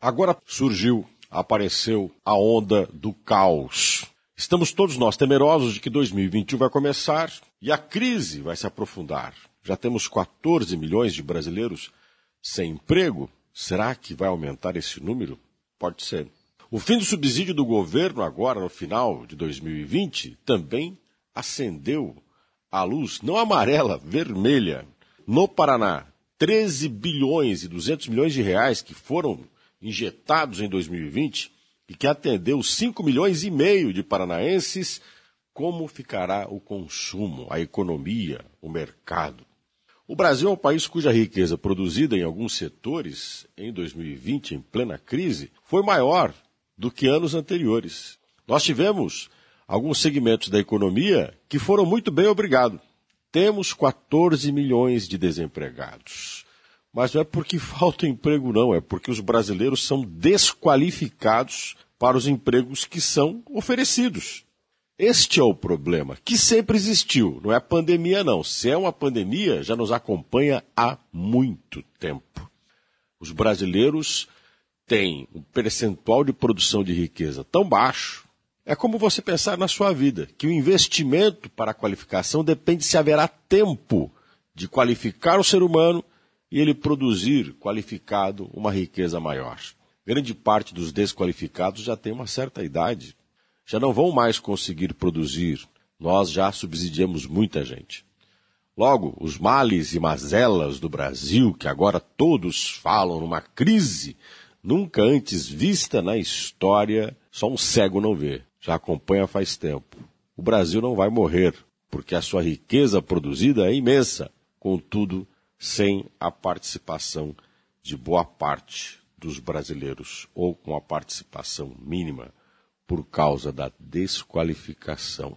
Agora surgiu, apareceu a onda do caos. Estamos todos nós temerosos de que 2021 vai começar e a crise vai se aprofundar. Já temos 14 milhões de brasileiros sem emprego. Será que vai aumentar esse número? Pode ser. O fim do subsídio do governo, agora no final de 2020, também acendeu a luz, não amarela, vermelha. No Paraná, 13 bilhões e 200 milhões de reais que foram injetados em 2020 e que atendeu 5 milhões e meio de paranaenses, como ficará o consumo, a economia, o mercado? O Brasil é um país cuja riqueza produzida em alguns setores em 2020, em plena crise, foi maior do que anos anteriores. Nós tivemos alguns segmentos da economia que foram muito bem obrigado. Temos 14 milhões de desempregados. Mas não é porque falta emprego, não, é porque os brasileiros são desqualificados para os empregos que são oferecidos. Este é o problema, que sempre existiu, não é pandemia, não. Se é uma pandemia, já nos acompanha há muito tempo. Os brasileiros tem um percentual de produção de riqueza tão baixo, é como você pensar na sua vida, que o investimento para a qualificação depende se haverá tempo de qualificar o ser humano e ele produzir qualificado uma riqueza maior. Grande parte dos desqualificados já tem uma certa idade, já não vão mais conseguir produzir. Nós já subsidiamos muita gente. Logo, os males e mazelas do Brasil, que agora todos falam numa crise nunca antes vista na história, só um cego não vê. Já acompanha faz tempo. O Brasil não vai morrer, porque a sua riqueza produzida é imensa, contudo, sem a participação de boa parte dos brasileiros, ou com a participação mínima, por causa da desqualificação.